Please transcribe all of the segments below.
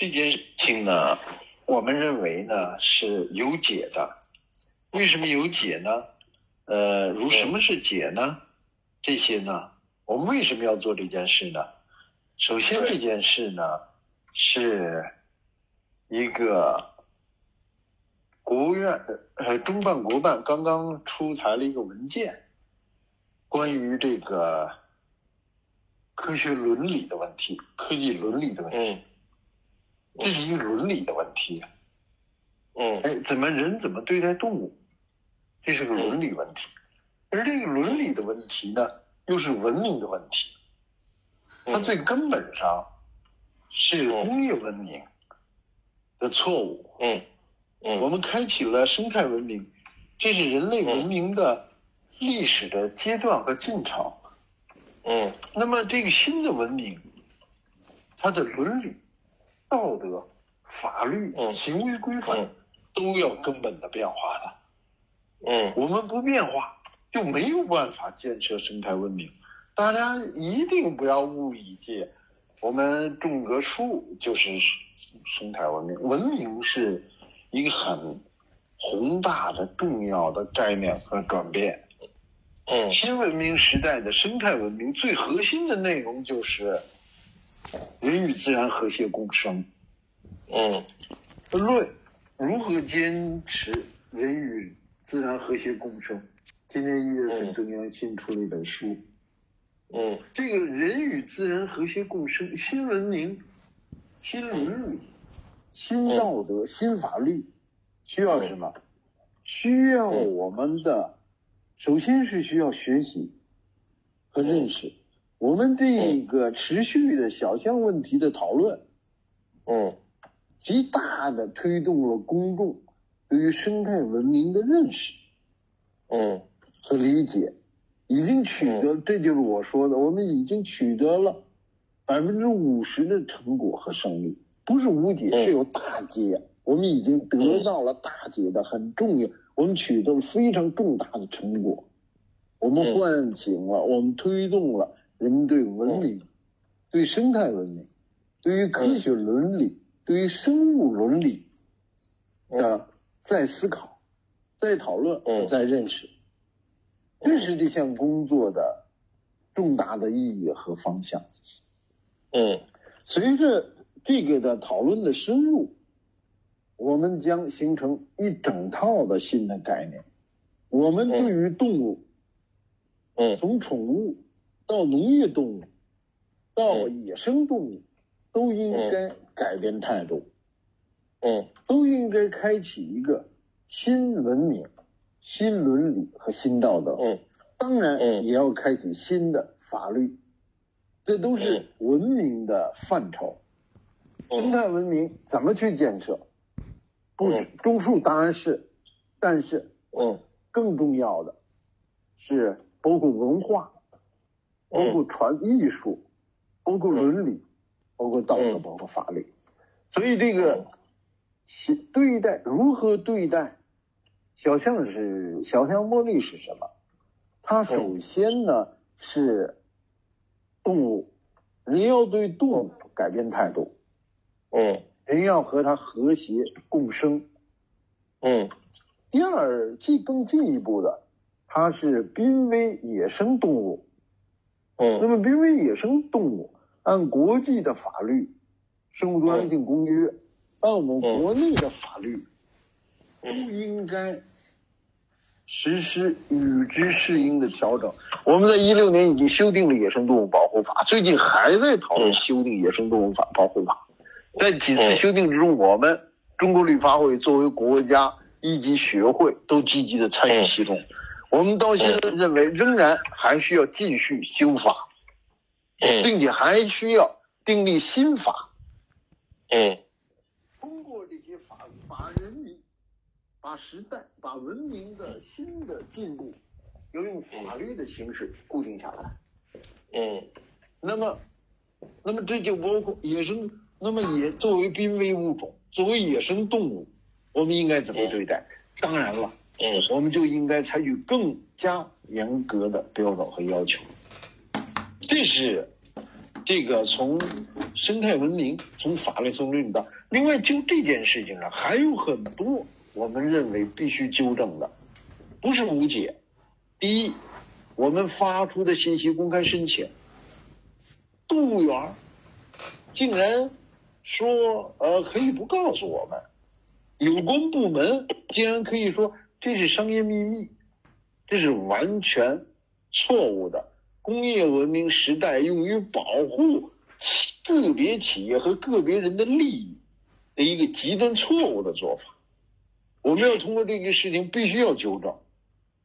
这件事情呢，我们认为呢是有解的。为什么有解呢？呃，如什么是解呢？这些呢，我们为什么要做这件事呢？首先，这件事呢是一个国务院呃中办国办刚刚出台了一个文件，关于这个科学伦理的问题，科技伦理的问题。这是一个伦理的问题，嗯，哎，怎么人怎么对待动物，这是个伦理问题，而这个伦理的问题呢，又是文明的问题，它最根本上是工业文明的错误，嗯。嗯，我们开启了生态文明，这是人类文明的历史的阶段和进程，嗯，那么这个新的文明，它的伦理。道德、法律、行为规范都要根本的变化的。嗯，我们不变化就没有办法建设生态文明。大家一定不要误以为我们种个树就是生态文明。文明是一个很宏大的、重要的概念和转变。嗯，新文明时代的生态文明最核心的内容就是。人与自然和谐共生。嗯，论如何坚持人与自然和谐共生。今年一月份，中央新出了一本书。嗯，这个人与自然和谐共生，新文明、新伦理、新道德、新法律，需要什么？需要我们的，首先是需要学习和认识。我们这个持续的小项问题的讨论，嗯，极大的推动了公众对于生态文明的认识，嗯，和理解，已经取得，这就是我说的，我们已经取得了百分之五十的成果和胜利，不是无解，是有大解，我们已经得到了大解的很重要，我们取得了非常重大的成果，我们唤醒了，我们推动了。人们对文明、对生态文明、对于科学伦理、对于生物伦理的在思考、在讨论、在认识，这是这项工作的重大的意义和方向。嗯，随着这个的讨论的深入，我们将形成一整套的新的概念。我们对于动物，嗯，从宠物。到农业动物，到野生动物，都应该改变态度，嗯，都应该开启一个新文明、新伦理和新道德，嗯，当然也要开启新的法律，这都是文明的范畴。生态文明怎么去建设？不，种树当然是，但是，嗯，更重要的是包括文化。包括传艺术，包括伦理，包括道德，包括法律。所以这个对待如何对待小象是小象茉莉是什么？它首先呢是动物，人要对动物改变态度。嗯，人要和它和谐共生。嗯，第二，进更进一步的，它是濒危野生动物。嗯，那么濒危野生动物按国际的法律《生物多样性公约》，按我们国内的法律，都应该实施与之适应的调整。我们在一六年已经修订了《野生动物保护法》，最近还在讨论修订《野生动物法保护法》。在几次修订之中，我们中国绿发会作为国家一级学会，都积极的参与其中。我们到现在认为，仍然还需要继续修法，并且还需要订立新法。嗯，通过这些法，把人民、把时代、把文明的新的进步，要用法律的形式固定下来。嗯，那么，那么这就包括野生，那么也作为濒危物种，作为野生动物，我们应该怎么对待？当然了。嗯，我们就应该采取更加严格的标准和要求。这是这个从生态文明、从法律、从领导，另外就这件事情上还有很多我们认为必须纠正的，不是无解。第一，我们发出的信息公开申请，动物园竟然说呃可以不告诉我们，有关部门竟然可以说这是商业秘密，这是完全错误的。工业文明时代用于保护个别企业和个别人的利益的一个极端错误的做法，我们要通过这个事情必须要纠正，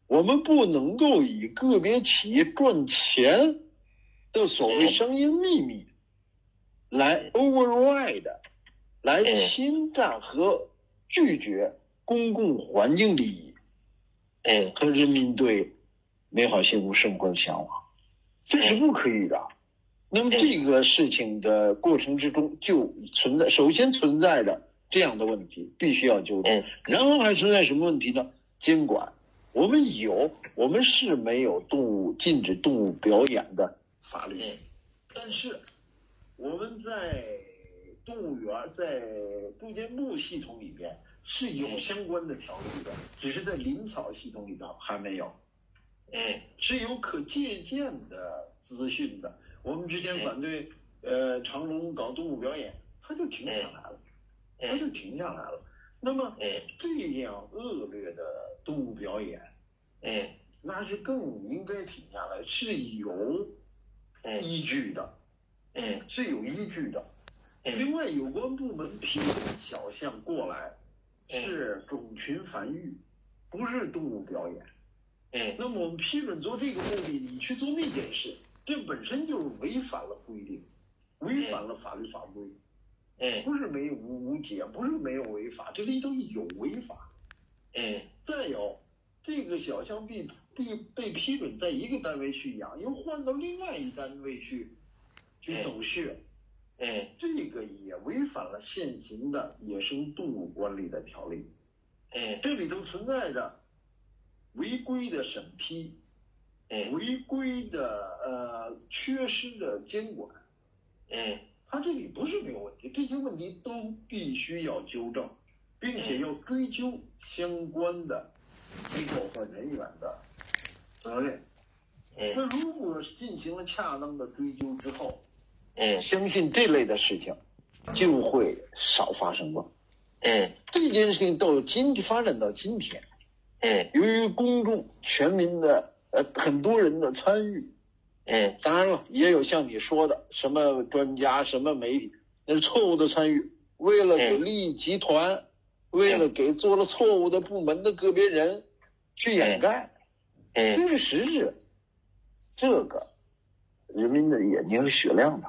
我们不能够以个别企业赚钱的所谓商业秘密来 override，来侵占和拒绝公共环境利益，嗯，和人民对美好幸福生活的向往。这是不可以的。那么这个事情的过程之中就存在，首先存在着这样的问题，必须要纠正。然后还存在什么问题呢？监管，我们有，我们是没有动物禁止动物表演的法律，但是我们在动物园在住建部系统里边是有相关的条例的，只是在林草系统里头还没有。嗯，是有可借鉴的资讯的。我们之前反对呃长隆搞动物表演，他就停下来了，他就停下来了。那么这样恶劣的动物表演，嗯，那是更应该停下来，是有依据的，嗯，是有依据的。另外，有关部门批准小象过来是种群繁育，不是动物表演。嗯，那么我们批准做这个目的，你去做那件事，这本身就是违反了规定，违反了法律法规。嗯，不是没有无无解，不是没有违法，这里头有违法。嗯，再有，这个小象被被被批准在一个单位去养，又换到另外一单位去去走穴。嗯，这个也违反了现行的野生动物管理的条例。嗯，这里头存在着。违规的审批，嗯，违规的呃缺失的监管，嗯，他这里不是没有问题，这些问题都必须要纠正，并且要追究相关的机构和人员的责任。嗯，那如果进行了恰当的追究之后，嗯，相信这类的事情就会少发生了。嗯，这件事情到今发展到今天。嗯，由于公众、全民的呃很多人的参与，嗯，当然了，也有像你说的什么专家、什么媒体，那是错误的参与，为了给利益集团，为了给做了错误的部门的个别人去掩盖，嗯，这是实质。这个人民的眼睛是雪亮的，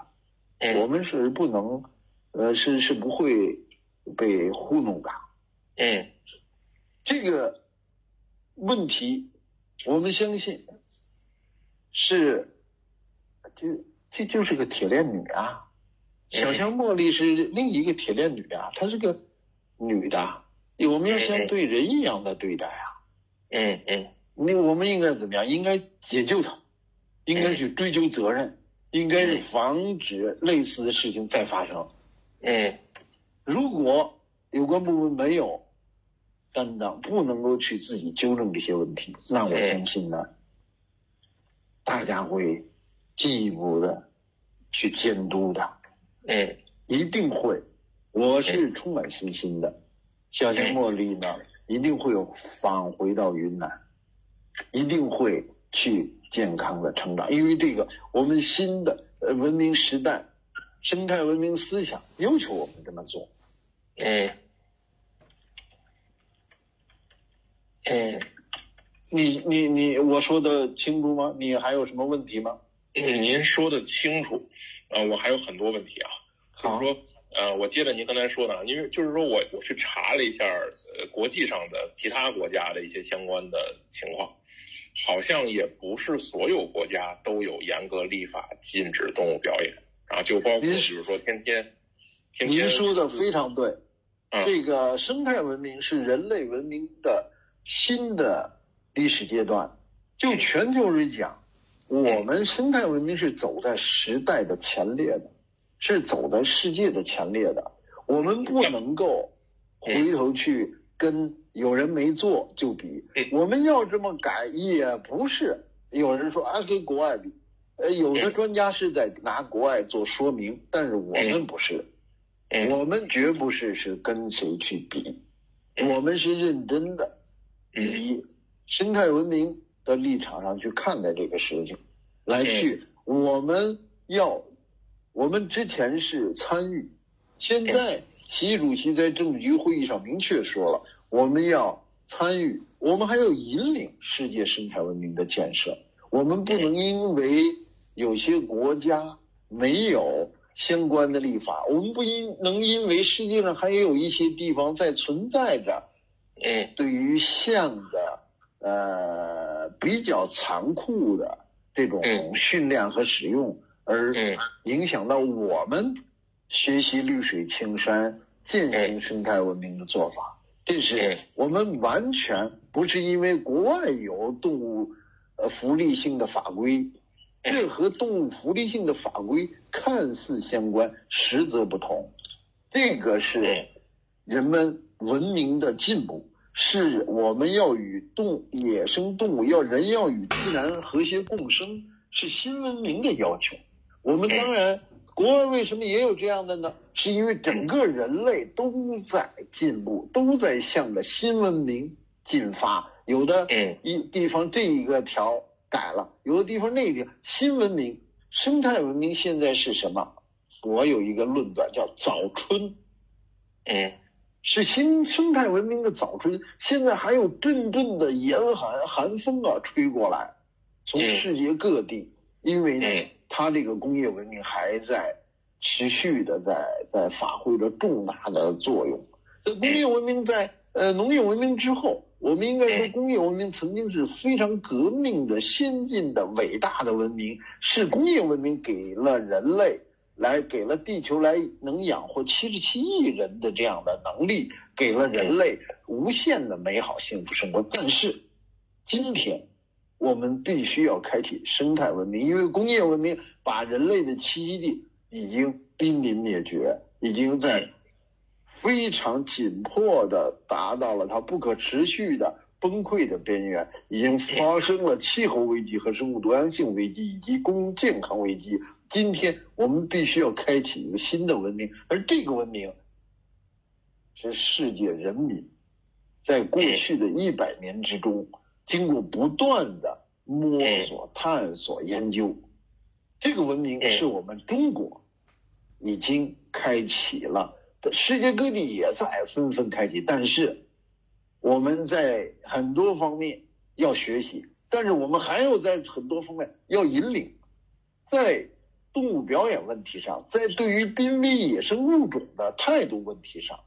嗯，我们是不能，呃，是是不会被糊弄的，嗯，这个。问题，我们相信是，就这就是个铁链女啊，小香茉莉是另一个铁链女啊，她是个女的，我们要像对人一样的对待啊。嗯嗯，那我们应该怎么样？应该解救她，应该去追究责任，应该是防止类似的事情再发生。嗯，如果有关部门没有。担当不能够去自己纠正这些问题，那我相信呢，大家会进一步的去监督的，嗯，一定会，我是充满信心的。相信茉莉呢，一定会有返回到云南，一定会去健康的成长，因为这个我们新的呃文明时代，生态文明思想要求我们这么做，嗯。嗯，你你你，我说的清楚吗？你还有什么问题吗？嗯，您说的清楚，呃，我还有很多问题啊。就是说，呃，我接着您刚才说的，因为就是说我我去查了一下，呃，国际上的其他国家的一些相关的情况，好像也不是所有国家都有严格立法禁止动物表演，然后就包括比如说天天，天您说的非常对，这个生态文明是人类文明的。新的历史阶段，就全球来讲，我们生态文明是走在时代的前列的，是走在世界的前列的。我们不能够回头去跟有人没做就比。我们要这么改也不是。有人说啊，跟国外比，呃，有的专家是在拿国外做说明，但是我们不是，我们绝不是是跟谁去比，我们是认真的，以生态文明的立场上去看待这个事情，来去我们要，我们之前是参与，现在习主席在政治局会议上明确说了，我们要参与，我们还要引领世界生态文明的建设。我们不能因为有些国家没有相关的立法，我们不因能因为世界上还有一些地方在存在着，嗯，对于象的呃比较残酷的这种训练和使用，而影响到我们学习绿水青山、践行生态文明的做法。这是我们完全不是因为国外有动物。呃，福利性的法规，这和动物福利性的法规看似相关，实则不同。这个是人们文明的进步，是我们要与动野生动物要人要与自然和谐共生，是新文明的要求。我们当然，国外为什么也有这样的呢？是因为整个人类都在进步，都在向着新文明进发。有的一地方这一个条改了，有的地方那个新文明、生态文明现在是什么？我有一个论断叫早春，嗯，是新生态文明的早春。现在还有阵阵的严寒寒风啊吹过来，从世界各地，因为呢，它这个工业文明还在持续的在在发挥着重大的作用。这工业文明在呃农业文明之后。我们应该说，工业文明曾经是非常革命的、先进的、伟大的文明，是工业文明给了人类，来给了地球来能养活七十七亿人的这样的能力，给了人类无限的美好幸福生活。但是，今天我们必须要开启生态文明，因为工业文明把人类的栖息地已经濒临灭绝，已经在。非常紧迫的达到了它不可持续的崩溃的边缘，已经发生了气候危机和生物多样性危机以及公共健康危机。今天我们必须要开启一个新的文明，而这个文明是世界人民在过去的一百年之中经过不断的摸索、探索、研究，这个文明是我们中国已经开启了。世界各地也在纷纷开启，但是我们在很多方面要学习，但是我们还要在很多方面要引领，在动物表演问题上，在对于濒危野生物种的态度问题上，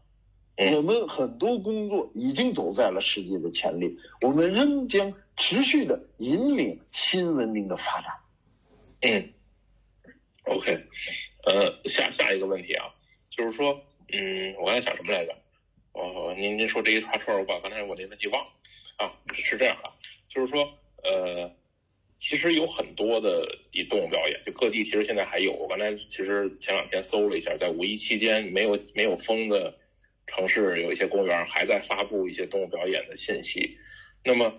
我们很多工作已经走在了世界的前列，我们仍将持续的引领新文明的发展。嗯，OK，呃，下下一个问题啊，就是说。嗯，我刚才想什么来着？哦，您您说这一串串，我把刚才我那问题忘了啊。是这样的，就是说，呃，其实有很多的以动物表演，就各地其实现在还有。我刚才其实前两天搜了一下，在五一期间没有没有封的城市，有一些公园还在发布一些动物表演的信息。那么，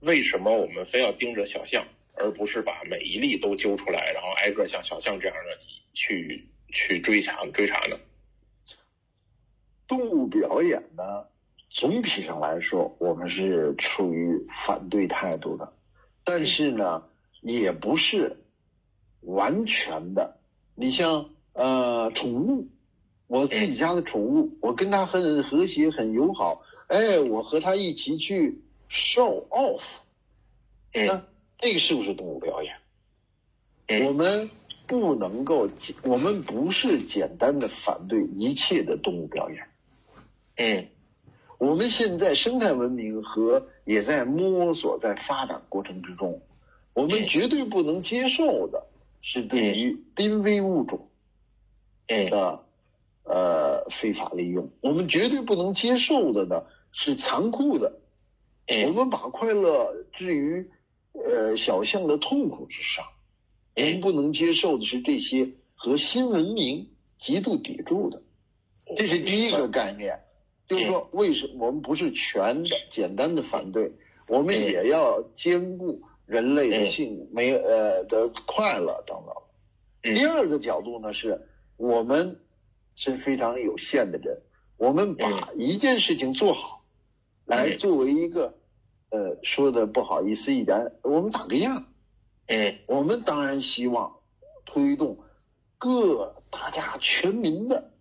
为什么我们非要盯着小象，而不是把每一例都揪出来，然后挨个像小象这样的去去追查追查呢？动物表演呢，总体上来说，我们是处于反对态度的，但是呢，也不是完全的。你像呃，宠物，我自己家的宠物，我跟它很和谐、很友好，哎，我和它一起去 show off，那这个是不是动物表演？我们不能够，我们不是简单的反对一切的动物表演。嗯，我们现在生态文明和也在摸索，在发展过程之中，我们绝对不能接受的是对于濒危物种的呃非法利用。我们绝对不能接受的呢是残酷的。我们把快乐置于呃小象的痛苦之上。我们不能接受的是这些和新文明极度抵触的，这是第一个概念。就是说，为什么我们不是全的简单的反对？我们也要兼顾人类的性没呃的快乐等等。第二个角度呢，是我们是非常有限的人，我们把一件事情做好，来作为一个呃说的不好意思一点，我们打个样。嗯，我们当然希望推动各大家全民的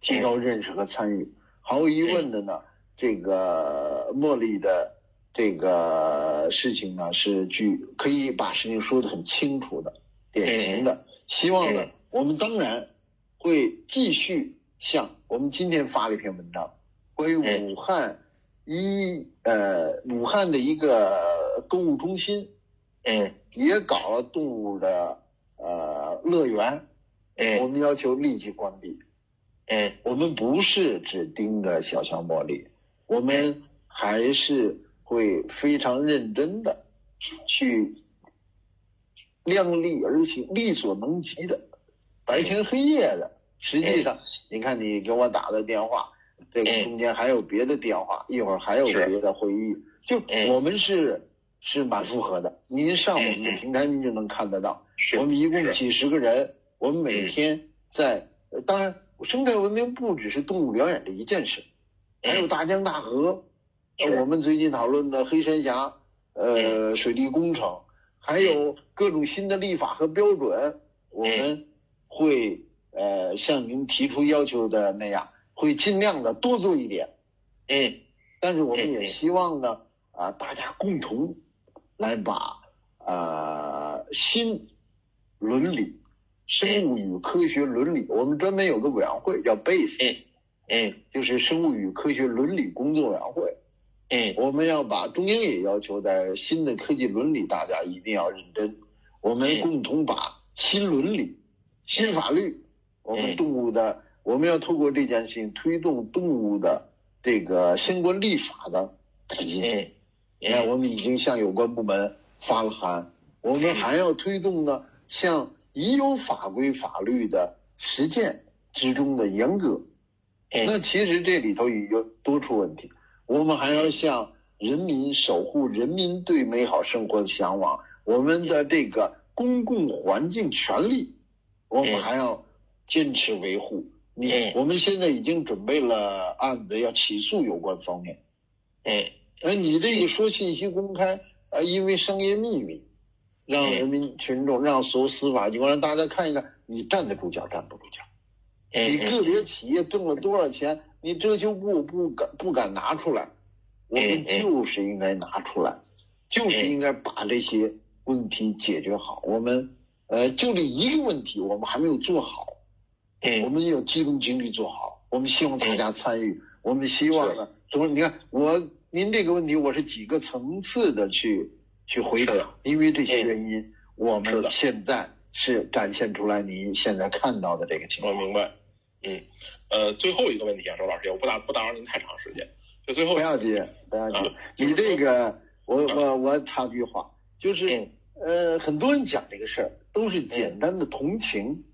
提高认识和参与。毫无疑问的呢，这个茉莉的这个事情呢，是具可以把事情说的很清楚的、典型的。希望呢，我们当然会继续像我们今天发了一篇文章，关于武汉一呃武汉的一个购物中心，嗯，也搞了动物的呃乐园，嗯，我们要求立即关闭。嗯，我们不是只盯着小强茉莉，我们还是会非常认真的去量力而行，力所能及的，白天黑夜的。实际上，你看你给我打的电话，这个中间还有别的电话，一会儿还有别的会议，就我们是是蛮复合的。您上我们的平台，您就能看得到。我们一共几十个人，我们每天在，当然。生态文明不只是动物表演这一件事，还有大江大河，我们最近讨论的黑山峡，呃，水利工程，还有各种新的立法和标准，我们会呃像您提出要求的那样，会尽量的多做一点。嗯，但是我们也希望呢，啊，大家共同来把呃新伦理。生物与科学伦理，我们专门有个委员会叫 BASE，嗯，就是生物与科学伦理工作委员会，嗯，我们要把中央也要求在新的科技伦理，大家一定要认真，我们共同把新伦理、新法律，我们动物的，我们要透过这件事情推动动物的这个相关立法的改进。嗯，你看，我们已经向有关部门发了函，我们还要推动呢，向。已有法规法律的实践之中的严格，那其实这里头也有多出问题。我们还要向人民守护人民对美好生活的向往，我们的这个公共环境权利，我们还要坚持维护。你我们现在已经准备了案子要起诉有关方面。嗯，哎，你这个说信息公开，啊，因为商业秘密。让人民群众，让所有司法机关让大家看一看，你站得住脚，站不住脚。你个别企业挣了多少钱，你遮羞布不敢不敢拿出来，我们就是应该拿出来，就是应该把这些问题解决好。我们呃，就这一个问题，我们还没有做好，我们有集中精力做好。我们希望大家参与，我们希望呢，么？你看我您这个问题，我是几个层次的去。去回答，因为这些原因，我们现在是展现出来您现在看到的这个情况。我明白，嗯，呃，最后一个问题啊，周老师，我不打不打扰您太长时间，就最后不要急，不要急。你这个，我我我插句话，就是呃，很多人讲这个事儿都是简单的同情，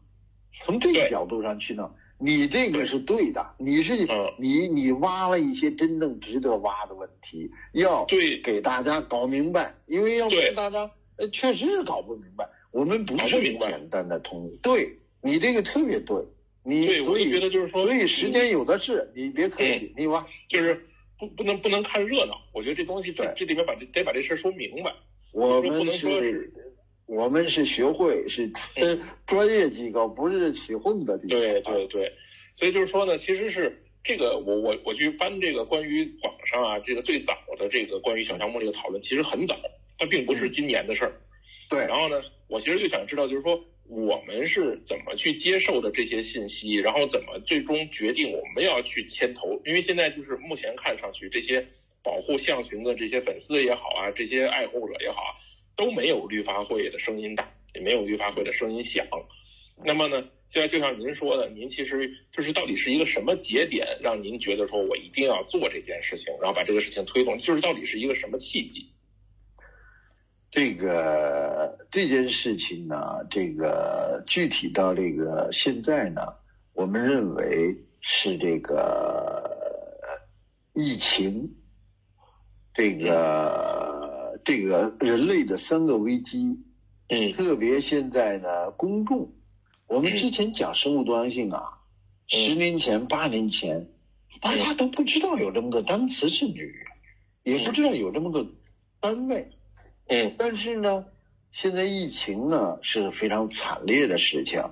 从这个角度上去呢。你这个是对的，你是你你挖了一些真正值得挖的问题，要对给大家搞明白，因为要跟大家呃确实是搞不明白，我们不是简单的同意。对你这个特别对，你所以觉得就是说，所以时间有的是，你别客气，你挖就是不不能不能看热闹，我觉得这东西这这里面把这得把这事说明白。我们是，我们是学会是专业机构，不是起哄的地方。对对对。所以就是说呢，其实是这个，我我我去翻这个关于网上啊，这个最早的这个关于小项目这个讨论，其实很早，它并不是今年的事儿。对。然后呢，我其实就想知道，就是说我们是怎么去接受的这些信息，然后怎么最终决定我们要去牵头？因为现在就是目前看上去，这些保护象群的这些粉丝也好啊，这些爱护者也好啊，都没有绿发会的声音大，也没有绿发会的声音响。那么呢？现在就像您说的，您其实就是到底是一个什么节点，让您觉得说我一定要做这件事情，然后把这个事情推动，就是到底是一个什么契机？这个这件事情呢，这个具体到这个现在呢，我们认为是这个疫情，这个这个人类的三个危机，嗯，特别现在呢，公众，我们之前讲生物多样性啊，十年前、八年前，大家都不知道有这么个单词，甚至于也不知道有这么个单位。嗯，但是呢，现在疫情呢是非常惨烈的事情，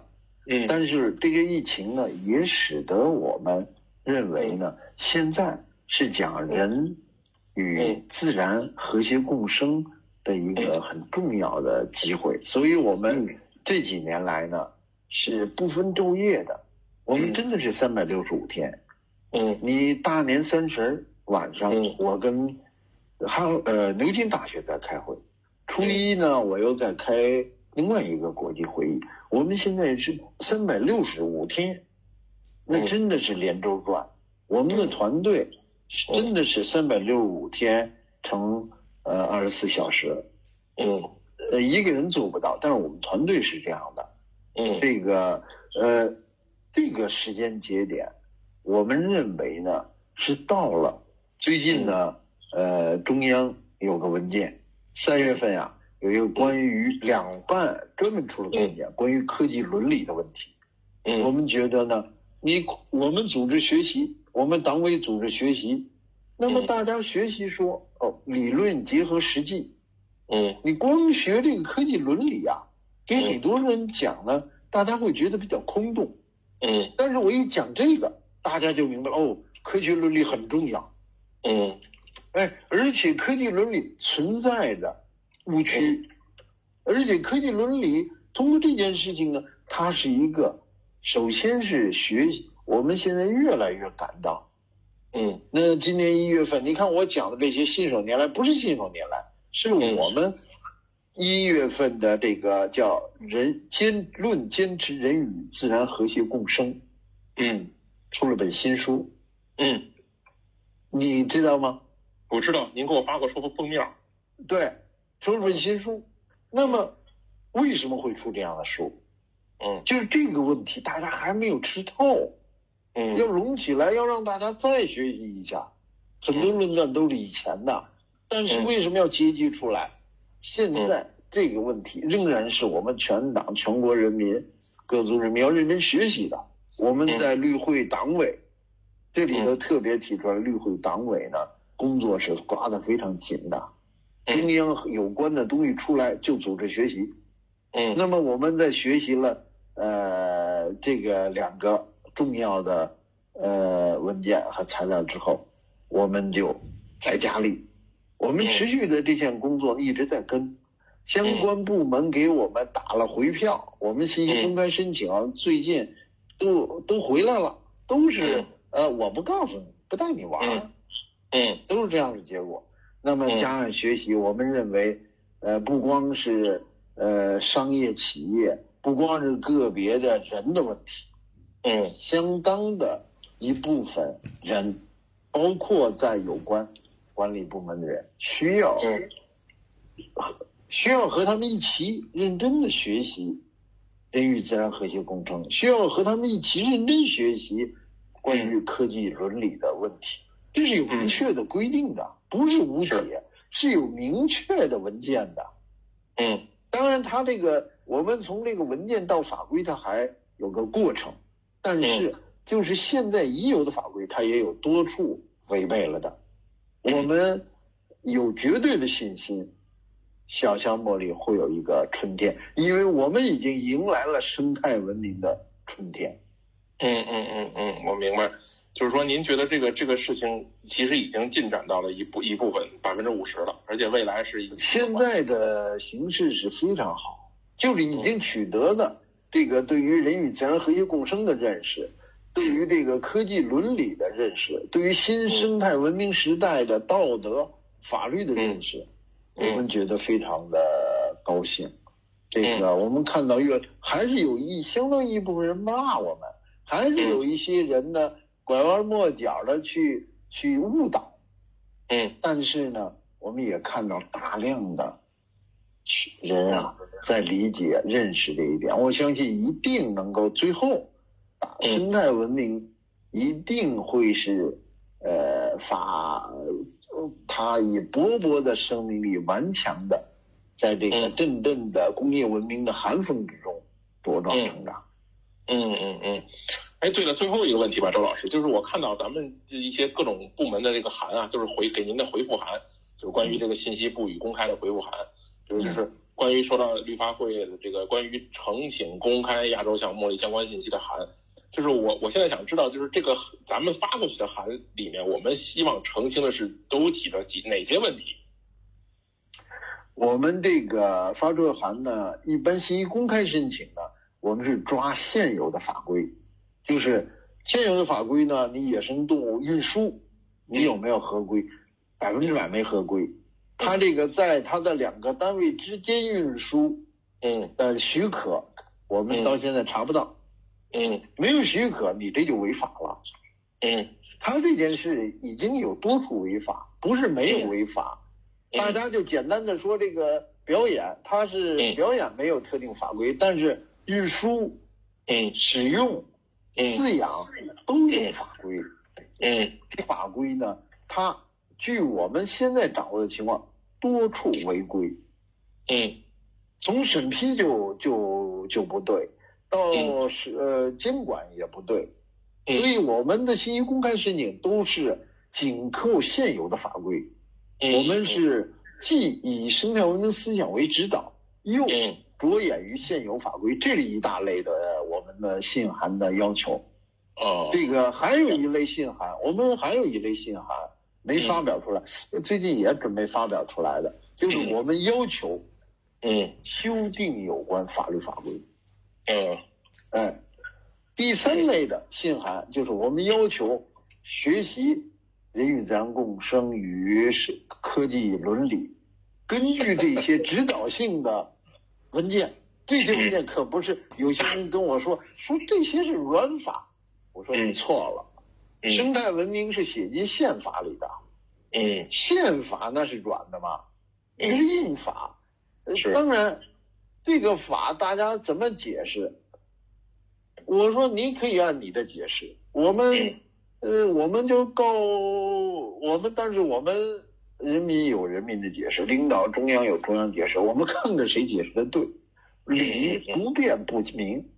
嗯，但是这个疫情呢也使得我们认为呢，现在是讲人与自然和谐共生的一个很重要的机会，所以我们这几年来呢是不分昼夜的，我们真的是三百六十五天，嗯，你大年三十晚上，我跟哈呃牛津大学在开会。初一呢，我又在开另外一个国际会议。我们现在是三百六十五天，那真的是连轴转。我们的团队真的是三百六十五天乘呃二十四小时。嗯，呃，一个人做不到，但是我们团队是这样的。嗯，这个呃这个时间节点，我们认为呢是到了。最近呢，呃，中央有个文件。三月份呀，有一个关于两办专门出了文件，关于科技伦理的问题。嗯，我们觉得呢，你我们组织学习，我们党委组织学习，那么大家学习说哦，理论结合实际。嗯，你光学这个科技伦理啊，给很多人讲呢，大家会觉得比较空洞。嗯，但是我一讲这个，大家就明白哦，科学伦理很重要。嗯。哎，而且科技伦理存在着误区，而且科技伦理通过这件事情呢，它是一个，首先是学习，我们现在越来越感到，嗯，那今年一月份，你看我讲的这些信手拈来，不是信手拈来，是我们一月份的这个叫人坚论坚持人与自然和谐共生，嗯，出了本新书，嗯，你知道吗？我知道您给我发过封封面，对，出了本新书。那么为什么会出这样的书？嗯，就是这个问题大家还没有吃透，嗯，要融起来，要让大家再学习一下。很多论断都是以前的，但是为什么要结集出来？现在这个问题仍然是我们全党全国人民各族人民要认真学习的。我们在绿会党委这里头特别提出来，绿会党委呢。工作是抓的非常紧的，中央有关的东西出来就组织学习。嗯，那么我们在学习了呃这个两个重要的呃文件和材料之后，我们就再加力。我们持续的这项工作一直在跟相关部门给我们打了回票，我们信息公开申请最近都都回来了，都是呃我不告诉你，不带你玩。嗯，都是这样的结果。那么加上学习，我们认为，呃，不光是呃商业企业，不光是个别的人的问题，嗯，相当的一部分人，包括在有关管理部门的人，需要，需要和他们一起认真的学习人与自然和谐共生，需要和他们一起认真学习关于科技伦理的问题。这是有明确的规定的，不是无解，是有明确的文件的。嗯，当然，他这个我们从这个文件到法规，它还有个过程。但是，就是现在已有的法规，它也有多处违背了的。我们有绝对的信心，小香茉莉会有一个春天，因为我们已经迎来了生态文明的春天。嗯嗯嗯嗯，我明白。就是说，您觉得这个这个事情其实已经进展到了一部一部分百分之五十了，而且未来是一个现在的形势是非常好，就是已经取得的这个对于人与自然和谐共生的认识，对于这个科技伦理的认识，对于新生态文明时代的道德法律的认识，我们觉得非常的高兴。这个我们看到越还是有一相当一部分人骂我们，还是有一些人呢。拐弯抹角的去去误导，嗯，但是呢，我们也看到大量的人啊在理解、认识这一点，我相信一定能够最后，生态文明一定会是呃发，它以勃勃的生命力、顽强的，在这个阵阵的工业文明的寒风之中茁壮成长。嗯嗯嗯。哎，对了，最后一个问题吧，周老师，就是我看到咱们一些各种部门的这个函啊，就是回给您的回复函，就是关于这个信息不予公开的回复函，就是关于说到绿发会的这个关于呈请公开亚洲项目的相关信息的函，就是我我现在想知道，就是这个咱们发过去的函里面，我们希望澄清的是都提了几哪些问题？我们这个发出的函呢，一般信息公开申请呢，我们是抓现有的法规。就是现有的法规呢，你野生动物运输，你有没有合规？百分之百没合规。他这个在他的两个单位之间运输，嗯，的许可，我们到现在查不到。嗯，没有许可，你这就违法了。嗯，他这件事已经有多处违法，不是没有违法。大家就简单的说这个表演，他是表演没有特定法规，但是运输，嗯，使用。饲养都有法规，嗯，这法规呢，它据我们现在掌握的情况，多处违规，嗯，从审批就就就不对，到是呃监管也不对，所以我们的信息公开申请都是紧扣现有的法规，我们是既以生态文明思想为指导，又。着眼于现有法规，这是一大类的我们的信函的要求。哦，这个还有一类信函，我们还有一类信函没发表出来，最近也准备发表出来的，就是我们要求，嗯，修订有关法律法规。嗯，哎，第三类的信函就是我们要求学习人与自然共生与是科技伦理，根据这些指导性的。文件 这些文件可不是有些人跟我说说这些是软法，我说你错了，生态文明是写进宪法里的，嗯，宪法那是软的嘛？那是硬法，是。当然这个法大家怎么解释？我说你可以按你的解释，我们呃我们就告我们，但是我们。人民有人民的解释，领导中央有中央解释，我们看看谁解释的对，理不辩不明。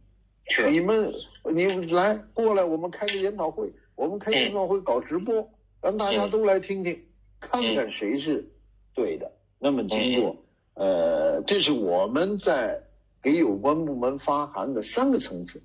是。你们，你来过来，我们开个研讨会，我们开研讨会搞直播，让大家都来听听，看看谁是对的。那么经过，呃，这是我们在给有关部门发函的三个层次，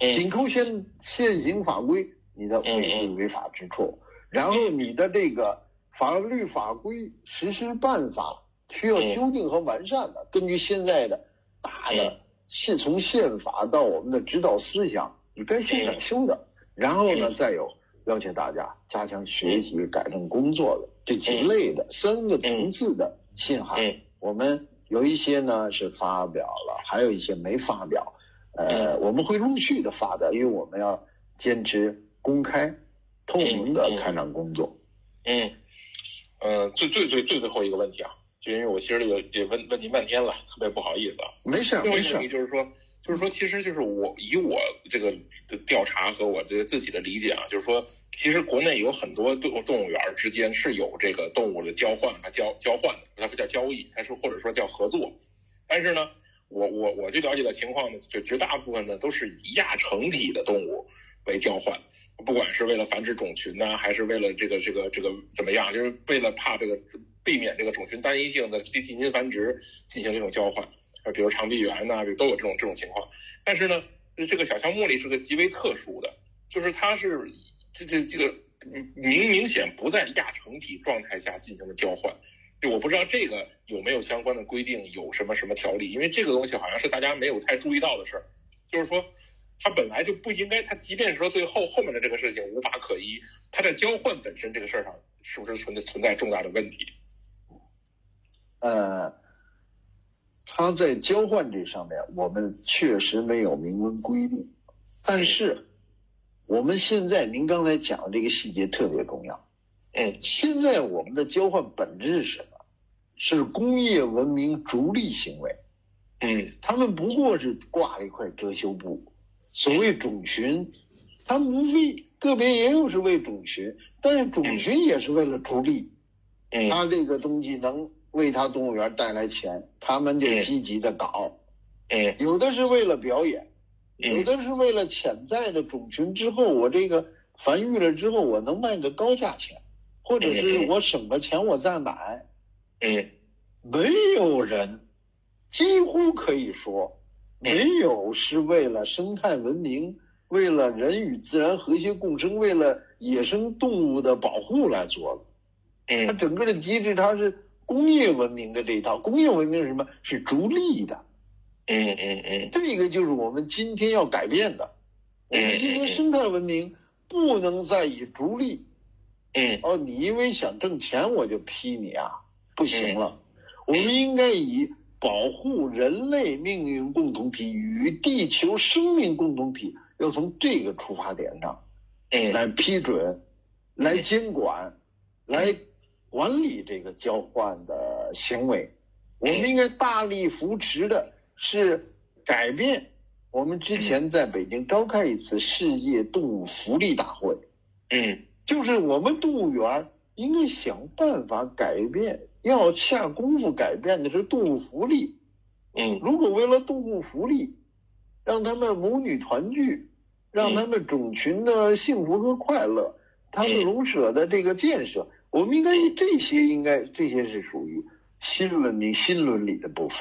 紧扣现现行法规，你的违违法之处，然后你的这个。法律法规实施办法需要修订和完善的，根据现在的大的是从宪法到我们的指导思想，你该修改修的。然后呢，再有要求大家加强学习改正工作的这几类的三个层次的信函，我们有一些呢是发表了，还有一些没发表。呃，我们会陆续的发表，因为我们要坚持公开、透明的开展工作。嗯。嗯，最最最最最后一个问题啊，就因为我其实也也问问您半天了，特别不好意思啊。没事没事。就是说，就是说，其实就是我以我这个调查和我这自己的理解啊，就是说，其实国内有很多动动物园之间是有这个动物的交换和交交换的，它不叫交易，它是或者说叫合作。但是呢，我我我就了解的情况呢，就绝大部分呢都是以亚成体的动物为交换。不管是为了繁殖种群呢，还是为了这个这个这个怎么样，就是为了怕这个避免这个种群单一性的进进行繁殖进行这种交换，啊，比如长臂猿呐，都有这种这种情况。但是呢，这个小象茉莉是个极为特殊的，就是它是这这这个明明显不在亚成体状态下进行的交换。就我不知道这个有没有相关的规定，有什么什么条例？因为这个东西好像是大家没有太注意到的事儿，就是说。它本来就不应该，他即便是说最后后面的这个事情无法可依，他在交换本身这个事儿上是不是存在存在重大的问题？呃，他在交换这上面，我们确实没有明文规定，但是我们现在您刚才讲的这个细节特别重要。哎，现在我们的交换本质是什么？是工业文明逐利行为。嗯，他们不过是挂了一块遮羞布。所谓种群，他们无非个别也有是为种群，但是种群也是为了逐利。嗯，他这个东西能为他动物园带来钱，他们就积极的搞。嗯，有的是为了表演，有的是为了潜在的种群之后，我这个繁育了之后，我能卖个高价钱，或者是我省了钱我再买。嗯，没有人，几乎可以说，没有是为了生态文明，为了人与自然和谐共生，为了野生动物的保护来做的。嗯，它整个的机制，它是工业文明的这一套。工业文明是什么？是逐利的。嗯嗯嗯，这个就是我们今天要改变的。我们今天生态文明不能再以逐利。嗯，哦，你因为想挣钱，我就批你啊，不行了。我们应该以保护人类命运共同体与地球生命共同体，要从这个出发点上，嗯，来批准，来监管，来。管理这个交换的行为，我们应该大力扶持的是改变。我们之前在北京召开一次世界动物福利大会，嗯，就是我们动物园应该想办法改变，要下功夫改变的是动物福利。嗯，如果为了动物福利，让他们母女团聚，让他们种群的幸福和快乐，他们笼舍的这个建设。我们应该这些应该这些是属于新文明新伦理的部分。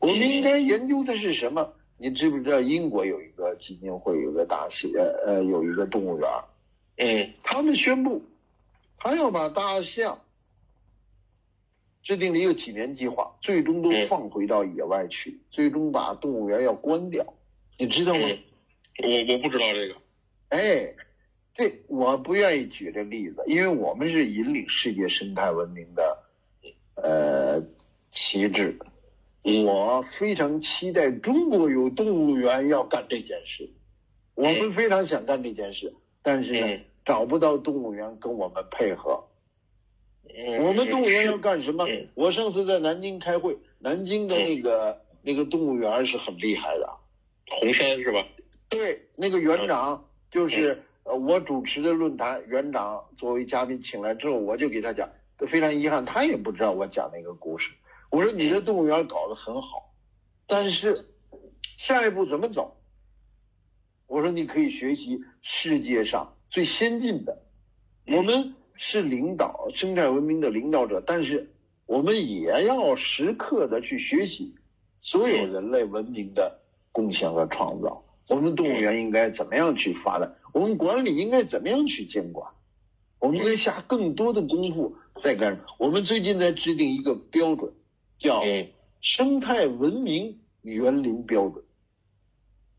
我们应该研究的是什么？你知不知道英国有一个基金会，有个大西呃呃有一个动物园，嗯，他们宣布，他要把大象制定了一个几年计划，最终都放回到野外去，最终把动物园要关掉，你知道吗？我我不知道这个。哎。对我不愿意举这例子，因为我们是引领世界生态文明的，呃，旗帜。我非常期待中国有动物园要干这件事，我们非常想干这件事，但是呢，找不到动物园跟我们配合。我们动物园要干什么？我上次在南京开会，南京的那个那个动物园是很厉害的，红山是吧？对，那个园长就是。呃，我主持的论坛，园长作为嘉宾请来之后，我就给他讲，非常遗憾，他也不知道我讲那个故事。我说你的动物园搞得很好，但是下一步怎么走？我说你可以学习世界上最先进的，我们是领导生态文明的领导者，但是我们也要时刻的去学习所有人类文明的贡献和创造。我们动物园应该怎么样去发展？我们管理应该怎么样去监管？我们应该下更多的功夫在干什么？我们最近在制定一个标准，叫生态文明园林标准。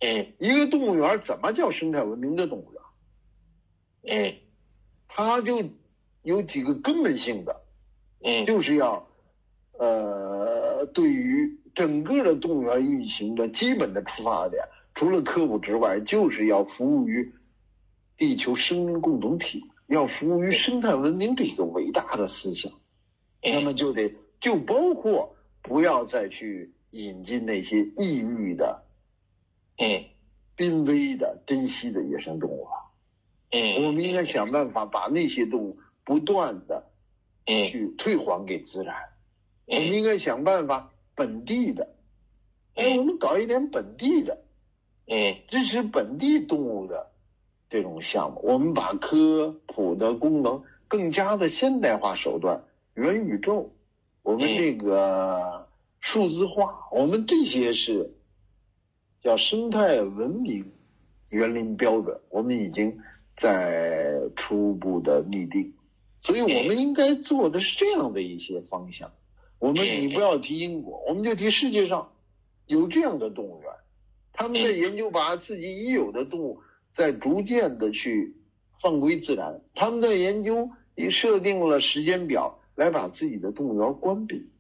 嗯，一个动物园怎么叫生态文明的动物园？嗯，它就有几个根本性的，嗯，就是要呃，对于整个的动物园运行的基本的出发点，除了科普之外，就是要服务于。地球生命共同体要服务于生态文明这个伟大的思想，那么就得就包括不要再去引进那些异域的、嗯，濒危的、珍稀的野生动物了。嗯，我们应该想办法把那些动物不断的嗯。去退还给自然。我们应该想办法本地的，哎，我们搞一点本地的，嗯，支持本地动物的。这种项目，我们把科普的功能更加的现代化手段，元宇宙，我们这个数字化，我们这些是叫生态文明园林标准，我们已经在初步的拟定，所以我们应该做的是这样的一些方向。我们你不要提英国，我们就提世界上有这样的动物园，他们在研究把自己已有的动物。在逐渐的去放归自然，他们在研究，也设定了时间表来把自己的动物园关闭。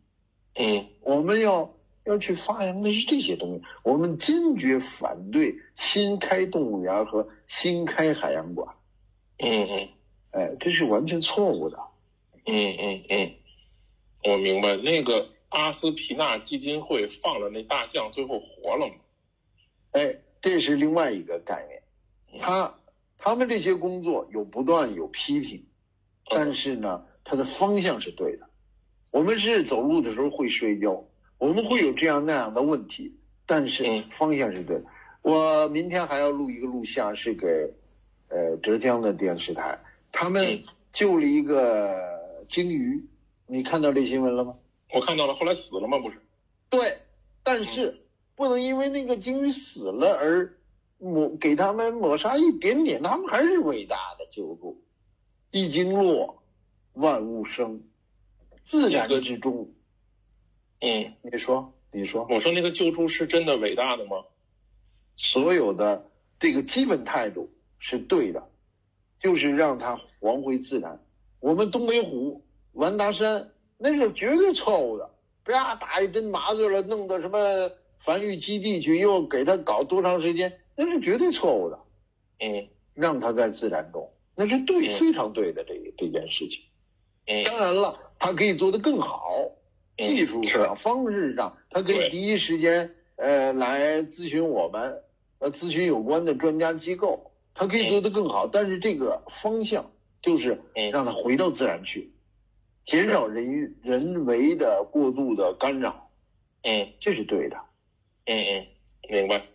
嗯，我们要要去发扬的是这些东西，我们坚决反对新开动物园和新开海洋馆。嗯嗯，哎，这是完全错误的。嗯嗯嗯，我明白，那个阿斯皮纳基金会放了那大象，最后活了吗？哎，这是另外一个概念。他他们这些工作有不断有批评，但是呢，他的方向是对的。我们是走路的时候会摔跤，我们会有这样那样的问题，但是方向是对的。我明天还要录一个录像，是给呃浙江的电视台，他们救了一个鲸鱼，你看到这新闻了吗？我看到了，后来死了吗？不是。对，但是不能因为那个鲸鱼死了而抹给他们抹杀一点点，他们还是伟大的救助。一鲸落，万物生。自然之中，嗯，你说，你说，我说那个救助是真的伟大的吗？所有的这个基本态度是对的，就是让它还回自然。我们东北虎、完达山那是绝对错误的，啪打一针麻醉了，弄到什么繁育基地去，又给它搞多长时间，那是绝对错误的。嗯，让它在自然中，那是对，非常对的这这件事情。嗯，当然了。它可以做得更好，技术上、方式上，它可以第一时间呃来咨询我们，呃咨询有关的专家机构，他可以做得更好。但是这个方向就是让他回到自然去，减少人人为的过度的干扰，嗯，这是对的，嗯嗯，明白。